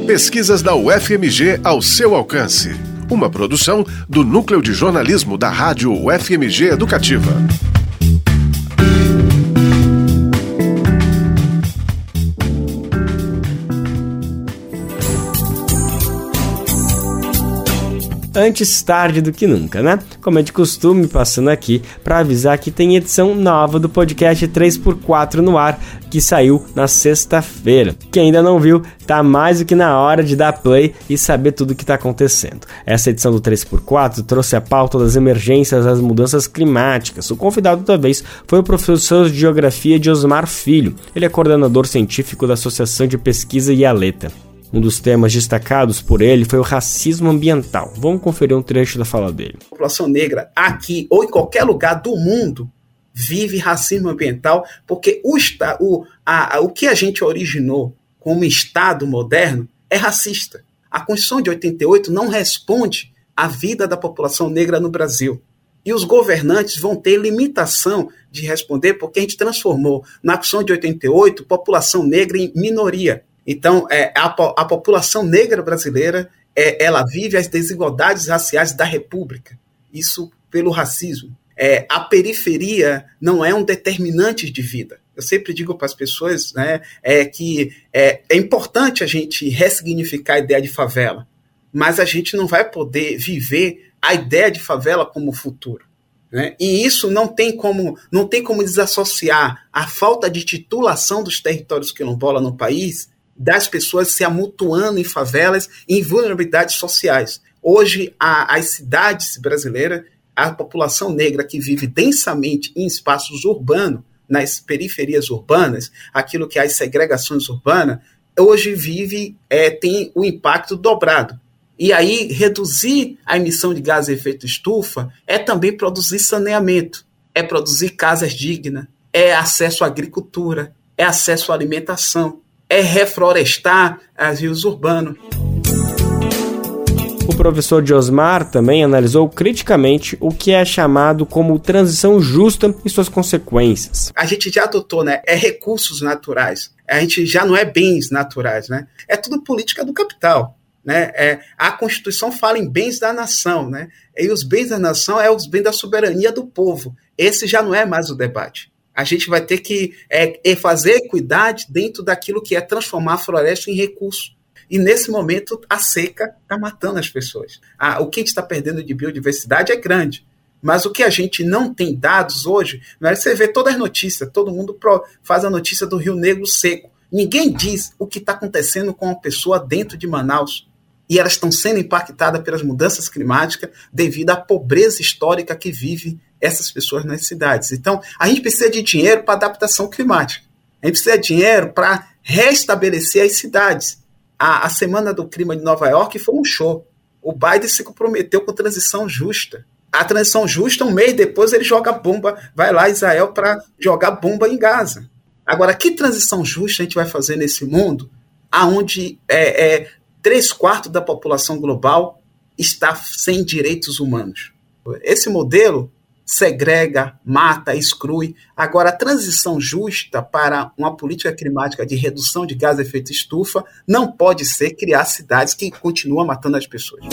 Pesquisas da UFMG ao seu alcance. Uma produção do Núcleo de Jornalismo da Rádio UFMG Educativa. Antes tarde do que nunca, né? Como é de costume, passando aqui para avisar que tem edição nova do podcast 3x4 no ar, que saiu na sexta-feira. Quem ainda não viu, tá mais do que na hora de dar play e saber tudo o que está acontecendo. Essa edição do 3x4 trouxe a pauta das emergências das mudanças climáticas. O convidado da vez foi o professor de Geografia de Osmar Filho. Ele é coordenador científico da Associação de Pesquisa Ialeta. Um dos temas destacados por ele foi o racismo ambiental. Vamos conferir um trecho da fala dele. A população negra aqui ou em qualquer lugar do mundo vive racismo ambiental porque o, o, a, o que a gente originou como Estado moderno é racista. A Constituição de 88 não responde à vida da população negra no Brasil. E os governantes vão ter limitação de responder porque a gente transformou na Constituição de 88 população negra em minoria. Então, é, a, a população negra brasileira é, ela vive as desigualdades raciais da República. Isso pelo racismo. É, a periferia não é um determinante de vida. Eu sempre digo para as pessoas né, é, que é, é importante a gente ressignificar a ideia de favela, mas a gente não vai poder viver a ideia de favela como futuro. Né? E isso não tem como não tem como desassociar a falta de titulação dos territórios quilombola no país das pessoas se amutuando em favelas em vulnerabilidades sociais. Hoje, a, as cidades brasileiras, a população negra que vive densamente em espaços urbanos, nas periferias urbanas, aquilo que é as segregações urbanas, hoje vive, é, tem o impacto dobrado. E aí, reduzir a emissão de gases de efeito estufa é também produzir saneamento, é produzir casas dignas, é acesso à agricultura, é acesso à alimentação, é reflorestar as rios urbanos. O professor Josmar também analisou criticamente o que é chamado como transição justa e suas consequências. A gente já adotou, né? É recursos naturais. A gente já não é bens naturais, né? É tudo política do capital. Né? É, a Constituição fala em bens da nação, né? E os bens da nação é os bens da soberania do povo. Esse já não é mais o debate. A gente vai ter que é, é fazer equidade dentro daquilo que é transformar a floresta em recurso. E nesse momento, a seca está matando as pessoas. o que a gente está perdendo de biodiversidade é grande. Mas o que a gente não tem dados hoje, é você vê todas as notícias, todo mundo faz a notícia do Rio Negro seco. Ninguém diz o que está acontecendo com a pessoa dentro de Manaus. E elas estão sendo impactadas pelas mudanças climáticas devido à pobreza histórica que vive essas pessoas nas cidades. Então, a gente precisa de dinheiro para adaptação climática. A gente precisa de dinheiro para restabelecer as cidades a, a Semana do Clima de Nova York foi um show. O Biden se comprometeu com transição justa. A transição justa, um mês depois, ele joga bomba, vai lá Israel para jogar bomba em Gaza. Agora, que transição justa a gente vai fazer nesse mundo aonde é, é, três quartos da população global está sem direitos humanos? Esse modelo segrega, mata, exclui. Agora, a transição justa para uma política climática de redução de gás de efeito estufa não pode ser criar cidades que continuam matando as pessoas.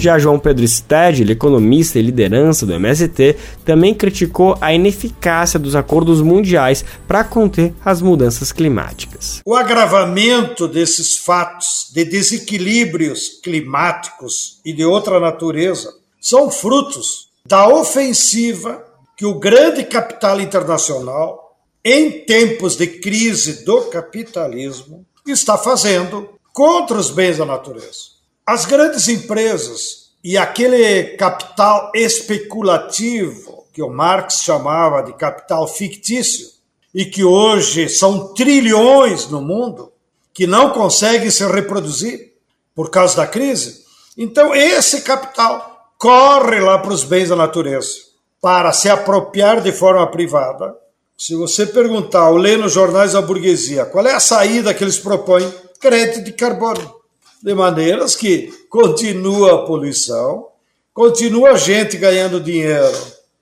Já João Pedro Stedley, economista e liderança do MST, também criticou a ineficácia dos acordos mundiais para conter as mudanças climáticas. O agravamento desses fatos de desequilíbrios climáticos e de outra natureza são frutos da ofensiva que o grande capital internacional, em tempos de crise do capitalismo, está fazendo contra os bens da natureza. As grandes empresas e aquele capital especulativo que o Marx chamava de capital fictício e que hoje são trilhões no mundo que não conseguem se reproduzir por causa da crise. Então esse capital corre lá para os bens da natureza para se apropriar de forma privada. Se você perguntar ou ler nos jornais da burguesia qual é a saída que eles propõem, crédito de carbono. De maneiras que continua a poluição, continua a gente ganhando dinheiro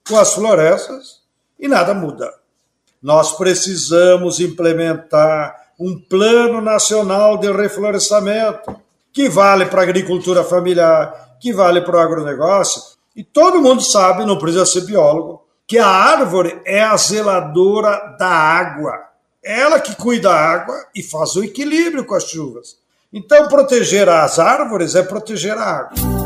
com as florestas e nada muda. Nós precisamos implementar um plano nacional de reflorestamento que vale para a agricultura familiar, que vale para o agronegócio. E todo mundo sabe, não precisa ser biólogo, que a árvore é a zeladora da água. Ela que cuida da água e faz o equilíbrio com as chuvas. Então, proteger as árvores é proteger a água.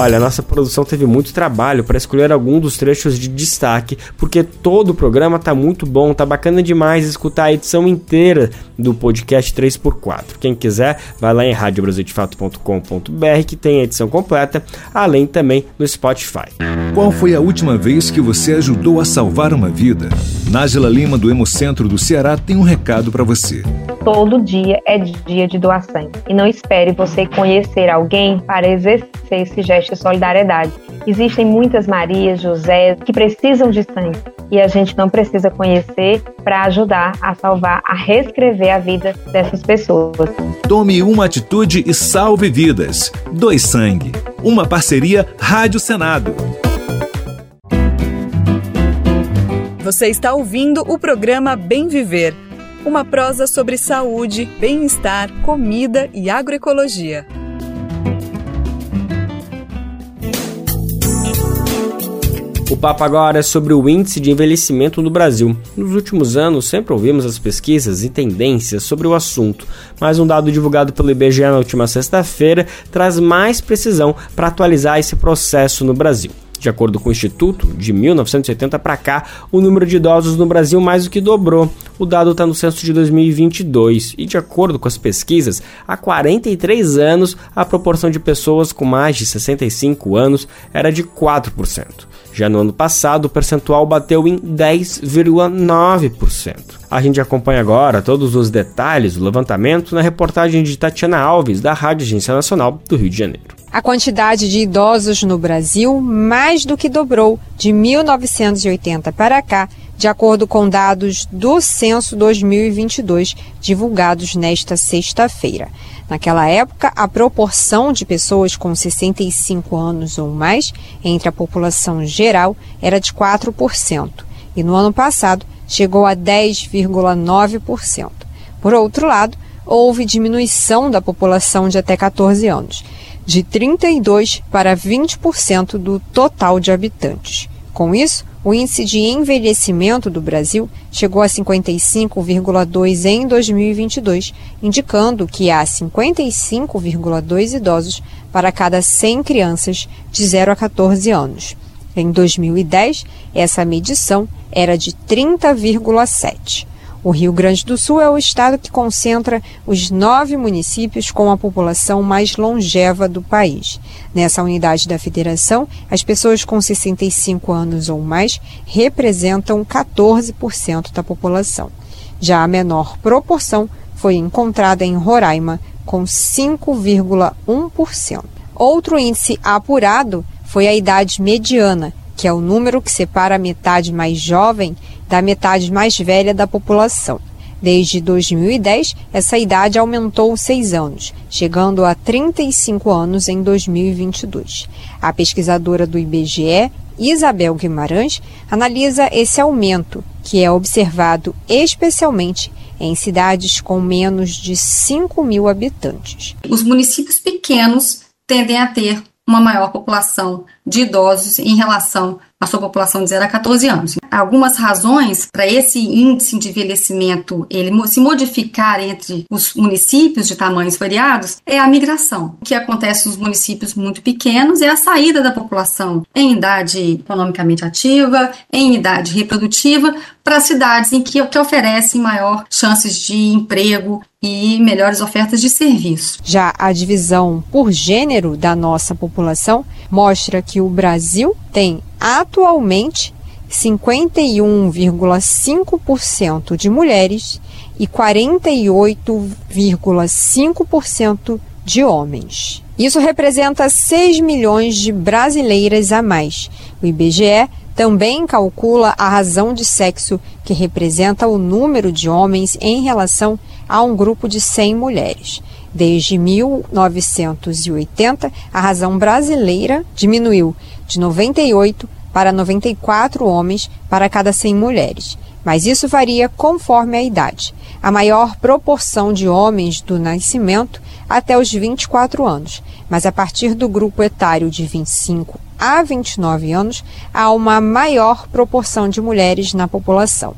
Olha, a nossa produção teve muito trabalho para escolher algum dos trechos de destaque, porque todo o programa tá muito bom, tá bacana demais escutar a edição inteira do podcast 3x4. Quem quiser, vai lá em radiobrasildefato.com.br que tem a edição completa, além também no Spotify. Qual foi a última vez que você ajudou a salvar uma vida? Nájila Lima do Hemocentro do Ceará tem um recado para você. Todo dia é dia de doação e não espere você conhecer alguém para exercer esse gesto de solidariedade. Existem muitas Marias, José que precisam de sangue e a gente não precisa conhecer para ajudar a salvar, a reescrever a vida dessas pessoas. Tome uma atitude e salve vidas. Doe sangue. Uma parceria Rádio Senado. Você está ouvindo o programa Bem Viver, uma prosa sobre saúde, bem-estar, comida e agroecologia. Papo agora é sobre o índice de envelhecimento no Brasil. Nos últimos anos, sempre ouvimos as pesquisas e tendências sobre o assunto, mas um dado divulgado pelo IBGE na última sexta-feira traz mais precisão para atualizar esse processo no Brasil. De acordo com o Instituto, de 1980 para cá, o número de idosos no Brasil mais do que dobrou. O dado está no censo de 2022 e, de acordo com as pesquisas, há 43 anos a proporção de pessoas com mais de 65 anos era de 4%. Já no ano passado, o percentual bateu em 10,9%. A gente acompanha agora todos os detalhes do levantamento na reportagem de Tatiana Alves, da Rádio Agência Nacional do Rio de Janeiro. A quantidade de idosos no Brasil mais do que dobrou de 1980 para cá, de acordo com dados do Censo 2022, divulgados nesta sexta-feira. Naquela época, a proporção de pessoas com 65 anos ou mais entre a população geral era de 4%, e no ano passado chegou a 10,9%. Por outro lado, houve diminuição da população de até 14 anos, de 32% para 20% do total de habitantes. Com isso, o índice de envelhecimento do Brasil chegou a 55,2 em 2022, indicando que há 55,2 idosos para cada 100 crianças de 0 a 14 anos. Em 2010, essa medição era de 30,7. O Rio Grande do Sul é o estado que concentra os nove municípios com a população mais longeva do país. Nessa unidade da federação, as pessoas com 65 anos ou mais representam 14% da população. Já a menor proporção foi encontrada em Roraima, com 5,1%. Outro índice apurado foi a idade mediana, que é o número que separa a metade mais jovem da metade mais velha da população. Desde 2010, essa idade aumentou seis anos, chegando a 35 anos em 2022. A pesquisadora do IBGE, Isabel Guimarães, analisa esse aumento, que é observado especialmente em cidades com menos de 5 mil habitantes. Os municípios pequenos tendem a ter uma maior população de idosos em relação à sua população de 0 a 14 anos. Algumas razões para esse índice de envelhecimento ele se modificar entre os municípios de tamanhos variados é a migração. O que acontece nos municípios muito pequenos é a saída da população em idade economicamente ativa, em idade reprodutiva, para cidades em que, que oferecem maior chances de emprego e melhores ofertas de serviço. Já a divisão por gênero da nossa população mostra que o Brasil tem atualmente 51,5% de mulheres e 48,5% de homens. Isso representa 6 milhões de brasileiras a mais. O IBGE também calcula a razão de sexo, que representa o número de homens em relação a um grupo de 100 mulheres. Desde 1980, a razão brasileira diminuiu de 98 para 94 homens para cada 100 mulheres, mas isso varia conforme a idade. A maior proporção de homens do nascimento até os 24 anos, mas a partir do grupo etário de 25 a 29 anos, há uma maior proporção de mulheres na população.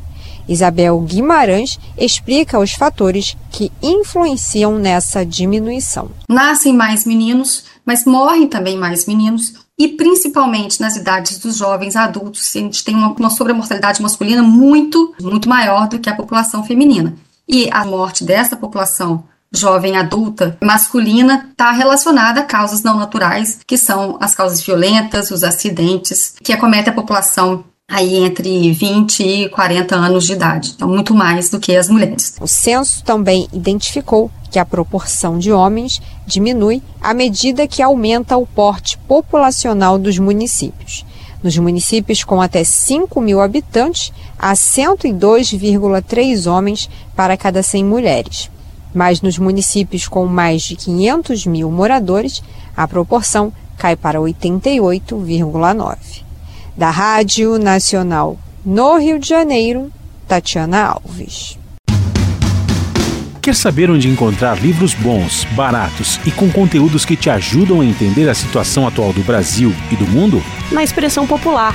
Isabel Guimarães explica os fatores que influenciam nessa diminuição. Nascem mais meninos, mas morrem também mais meninos. E principalmente nas idades dos jovens adultos, a gente tem uma, uma sobremortalidade masculina muito, muito maior do que a população feminina. E a morte dessa população jovem adulta masculina está relacionada a causas não naturais, que são as causas violentas, os acidentes, que acometem a população aí entre 20 e 40 anos de idade, então muito mais do que as mulheres. O censo também identificou que a proporção de homens diminui à medida que aumenta o porte populacional dos municípios. Nos municípios com até 5 mil habitantes, há 102,3 homens para cada 100 mulheres. Mas nos municípios com mais de 500 mil moradores, a proporção cai para 88,9. Da Rádio Nacional no Rio de Janeiro, Tatiana Alves. Quer saber onde encontrar livros bons, baratos e com conteúdos que te ajudam a entender a situação atual do Brasil e do mundo? Na expressão popular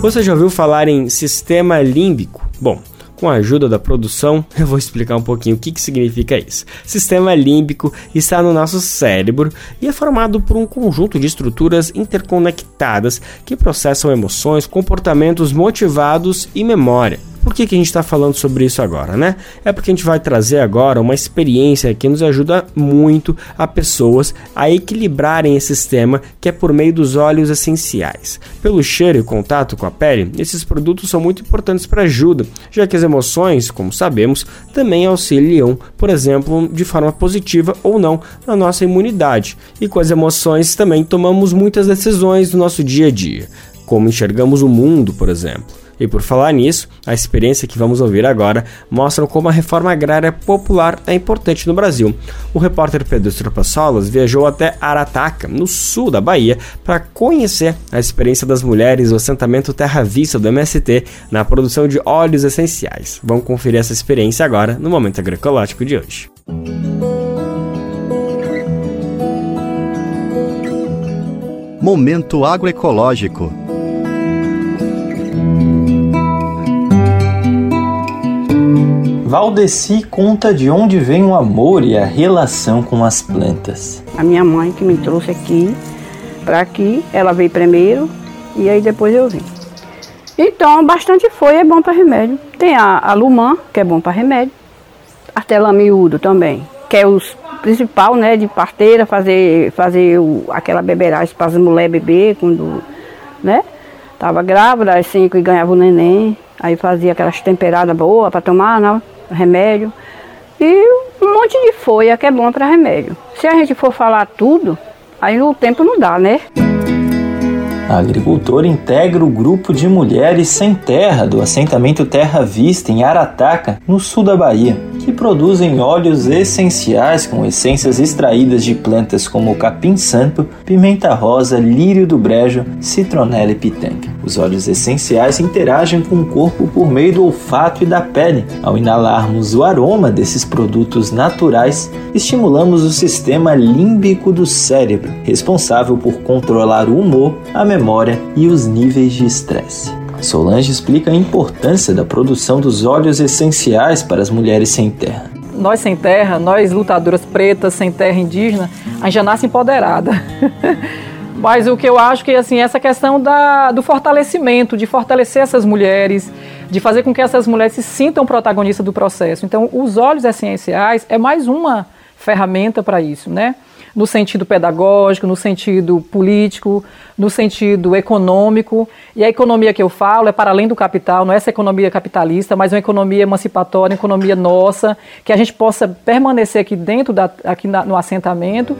Você já ouviu falar em sistema límbico? Bom, com a ajuda da produção, *laughs* eu vou explicar um pouquinho o que, que significa isso. Sistema límbico está no nosso cérebro e é formado por um conjunto de estruturas interconectadas que processam emoções, comportamentos motivados e memória. Por que, que a gente está falando sobre isso agora, né? É porque a gente vai trazer agora uma experiência que nos ajuda muito a pessoas a equilibrarem esse sistema que é por meio dos óleos essenciais. Pelo cheiro e contato com a pele, esses produtos são muito importantes para ajuda, já que as emoções, como sabemos, também auxiliam, por exemplo, de forma positiva ou não, na nossa imunidade. E com as emoções também tomamos muitas decisões no nosso dia a dia, como enxergamos o mundo, por exemplo. E por falar nisso, a experiência que vamos ouvir agora mostra como a reforma agrária popular é importante no Brasil. O repórter Pedro Estropassolas viajou até Arataca, no sul da Bahia, para conhecer a experiência das mulheres do assentamento Terra Vista do MST na produção de óleos essenciais. Vamos conferir essa experiência agora no Momento Agroecológico de hoje. Momento Agroecológico Valdeci conta de onde vem o amor e a relação com as plantas. A minha mãe que me trouxe aqui, para aqui, ela veio primeiro e aí depois eu vim. Então, bastante foi, é bom para remédio. Tem a, a Lumã, que é bom para remédio. Artelã miúdo também, que é o principal, né, de parteira, fazer, fazer o, aquela beberagem para as mulheres beber quando, né, tava grávida, às cinco e ganhava o neném. Aí fazia aquelas temperadas boas para tomar, né? Remédio. E um monte de folha que é bom para remédio. Se a gente for falar tudo, aí o tempo não dá, né? A agricultora integra o grupo de mulheres sem terra do assentamento Terra Vista em Arataca, no sul da Bahia, que produzem óleos essenciais com essências extraídas de plantas como capim santo, pimenta rosa, lírio do brejo, citronela e pitanga. Os óleos essenciais interagem com o corpo por meio do olfato e da pele. Ao inalarmos o aroma desses produtos naturais, estimulamos o sistema límbico do cérebro, responsável por controlar o humor, a memória e os níveis de estresse. Solange explica a importância da produção dos óleos essenciais para as mulheres sem terra. Nós sem terra, nós lutadoras pretas, sem terra indígena, a gente já nasce empoderada. *laughs* Mas o que eu acho que assim essa questão da, do fortalecimento, de fortalecer essas mulheres, de fazer com que essas mulheres se sintam protagonistas do processo. Então, os óleos essenciais é mais uma ferramenta para isso, né? No sentido pedagógico, no sentido político, no sentido econômico. E a economia que eu falo é para além do capital, não é essa economia capitalista, mas uma economia emancipatória, uma economia nossa, que a gente possa permanecer aqui dentro da, aqui na, no assentamento.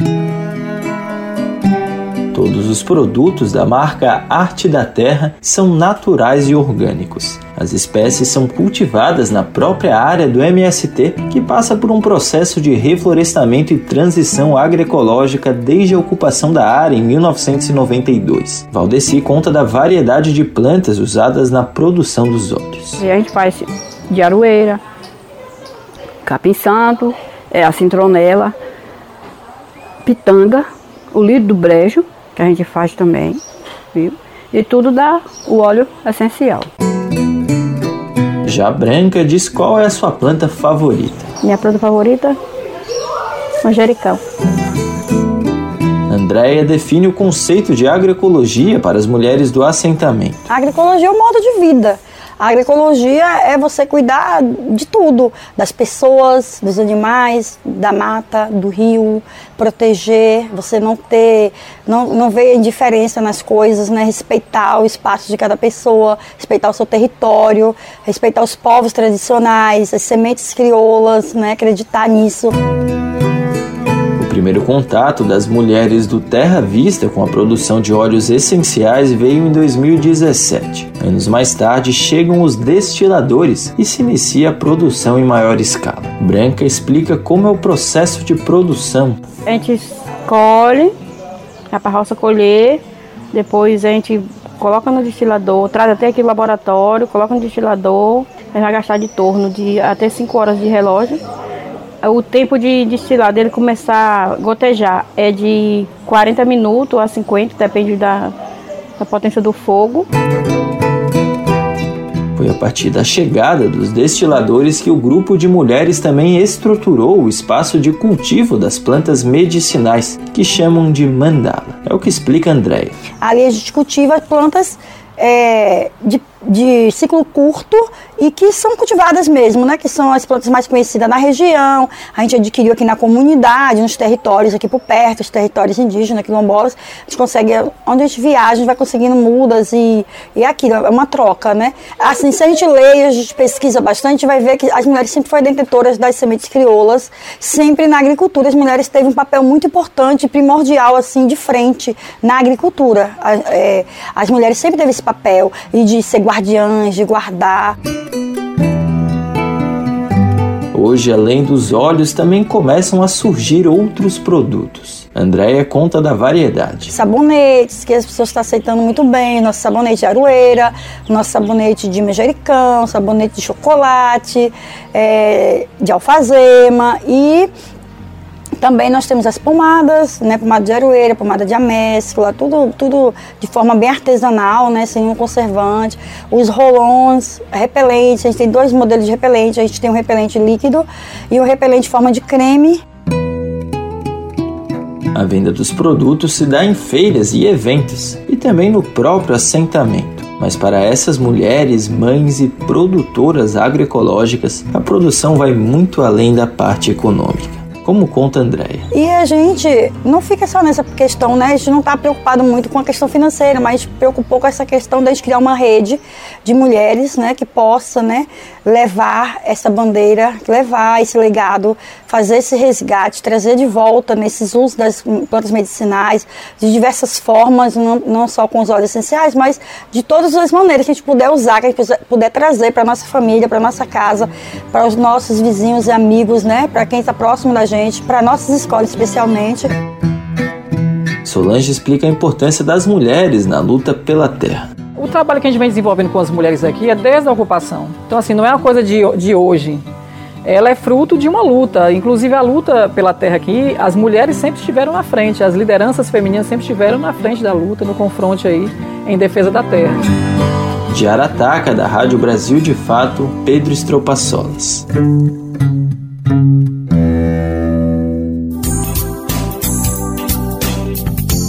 Todos os produtos da marca Arte da Terra são naturais e orgânicos. As espécies são cultivadas na própria área do MST, que passa por um processo de reflorestamento e transição agroecológica desde a ocupação da área em 1992. Valdeci conta da variedade de plantas usadas na produção dos óleos. A gente faz de aroeira, capim santo, é, a cintronela, pitanga, o lírio do brejo, que a gente faz também, viu? E tudo dá o óleo essencial. Já Branca diz qual é a sua planta favorita. Minha planta favorita? Manjericão. Andréia define o conceito de agroecologia para as mulheres do assentamento. A agroecologia é um modo de vida. A agroecologia é você cuidar de tudo, das pessoas, dos animais, da mata, do rio, proteger, você não ter, não, não ver indiferença nas coisas, né? respeitar o espaço de cada pessoa, respeitar o seu território, respeitar os povos tradicionais, as sementes crioulas, né? acreditar nisso primeiro contato das mulheres do Terra Vista com a produção de óleos essenciais veio em 2017. Anos mais tarde chegam os destiladores e se inicia a produção em maior escala. Branca explica como é o processo de produção. A gente colhe, a roça colher, depois a gente coloca no destilador, traz até aqui o laboratório, coloca no destilador, vai gastar de torno de até 5 horas de relógio. O tempo de destilar dele começar a gotejar é de 40 minutos a 50, depende da, da potência do fogo. Foi a partir da chegada dos destiladores que o grupo de mulheres também estruturou o espaço de cultivo das plantas medicinais, que chamam de mandala. É o que explica Andréia. Ali a gente cultiva plantas é, de de ciclo curto e que são cultivadas mesmo, né? Que são as plantas mais conhecidas na região. A gente adquiriu aqui na comunidade, nos territórios aqui por perto, os territórios indígenas, quilombolas. A gente consegue, onde a gente viaja, a gente vai conseguindo mudas e, e aquilo, é uma troca, né? Assim, se a gente lê, a gente pesquisa bastante, vai ver que as mulheres sempre foram detetoras das sementes crioulas, sempre na agricultura. As mulheres teve um papel muito importante, primordial, assim, de frente na agricultura. A, é, as mulheres sempre teve esse papel e de ser guardiãs, de guardar. Hoje, além dos óleos, também começam a surgir outros produtos. Andréia conta da variedade. Sabonetes, que as pessoas estão aceitando muito bem. Nosso sabonete de aroeira, nosso sabonete de manjericão, sabonete de chocolate, é, de alfazema e também nós temos as pomadas, né, pomada de aroeira, pomada de amêscula, tudo, tudo de forma bem artesanal, né, sem um conservante. Os rolons, repelentes, a gente tem dois modelos de repelente, a gente tem um repelente líquido e o um repelente em forma de creme. A venda dos produtos se dá em feiras e eventos e também no próprio assentamento. Mas para essas mulheres, mães e produtoras agroecológicas, a produção vai muito além da parte econômica como conta Andréia. E a gente não fica só nessa questão, né? A gente não está preocupado muito com a questão financeira, mas preocupou com essa questão de criar uma rede de mulheres, né, que possa, né, levar essa bandeira, levar esse legado, fazer esse resgate, trazer de volta nesses usos das plantas medicinais de diversas formas, não, não só com os óleos essenciais, mas de todas as maneiras que a gente puder usar, que a gente puder trazer para nossa família, para nossa casa, para os nossos vizinhos e amigos, né, para quem está próximo da gente gente, para nossas escolas especialmente. Solange explica a importância das mulheres na luta pela terra. O trabalho que a gente vem desenvolvendo com as mulheres aqui é desde a ocupação. Então, assim, não é uma coisa de, de hoje. Ela é fruto de uma luta. Inclusive, a luta pela terra aqui, as mulheres sempre estiveram na frente, as lideranças femininas sempre estiveram na frente da luta, no confronto aí, em defesa da terra. De Arataca, da Rádio Brasil de Fato, Pedro Estropaçolas.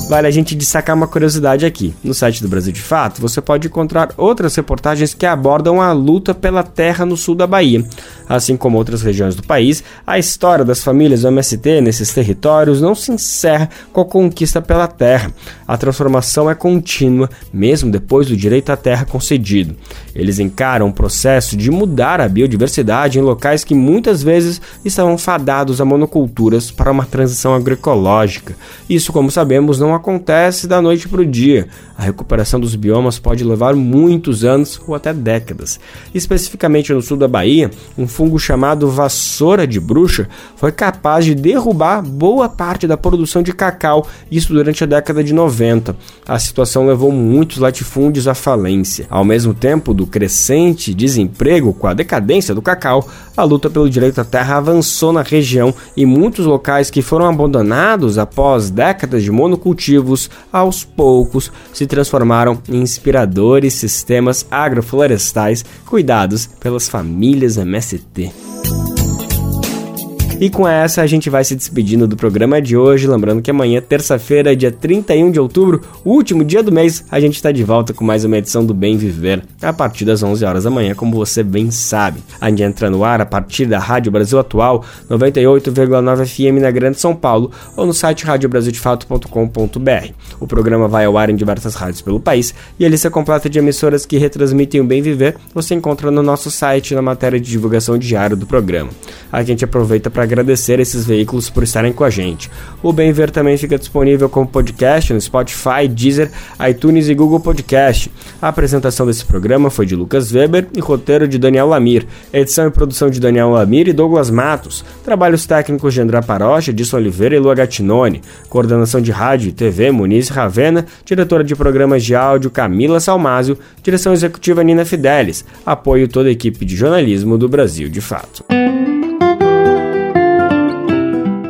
Vale a gente destacar uma curiosidade aqui. No site do Brasil de Fato, você pode encontrar outras reportagens que abordam a luta pela terra no sul da Bahia. Assim como outras regiões do país, a história das famílias do MST nesses territórios não se encerra com a conquista pela terra. A transformação é contínua, mesmo depois do direito à terra concedido. Eles encaram o processo de mudar a biodiversidade em locais que muitas vezes estavam fadados a monoculturas para uma transição agroecológica. Isso, como sabemos, não acontece da noite para o dia. A recuperação dos biomas pode levar muitos anos ou até décadas. Especificamente no sul da Bahia, um fungo chamado vassoura de bruxa foi capaz de derrubar boa parte da produção de cacau, isso durante a década de 90. A situação levou muitos latifúndios à falência. Ao mesmo tempo do crescente desemprego com a decadência do cacau, a luta pelo direito à terra avançou na região e muitos locais que foram abandonados após décadas de monocultivo cultivos, aos poucos, se transformaram em inspiradores sistemas agroflorestais cuidados pelas famílias MST. E com essa a gente vai se despedindo do programa de hoje, lembrando que amanhã, terça-feira, dia 31 de outubro, último dia do mês, a gente está de volta com mais uma edição do Bem Viver, a partir das 11 horas da manhã, como você bem sabe. A gente entra no ar a partir da Rádio Brasil Atual, 98,9 FM na Grande São Paulo, ou no site radiobrasildefato.com.br. O programa vai ao ar em diversas rádios pelo país e a lista completa de emissoras que retransmitem o Bem Viver você encontra no nosso site na matéria de divulgação diária do programa. A gente aproveita para agradecer esses veículos por estarem com a gente. O Bem Ver também fica disponível como podcast no Spotify, Deezer, iTunes e Google Podcast. A apresentação desse programa foi de Lucas Weber e roteiro de Daniel Lamir. Edição e produção de Daniel Lamir e Douglas Matos. Trabalhos técnicos de André Parocha, Edson Oliveira e Lua Gatinone. Coordenação de rádio e TV, Muniz Ravena. Diretora de programas de áudio, Camila Salmásio. Direção executiva, Nina Fidelis. Apoio toda a equipe de jornalismo do Brasil de Fato.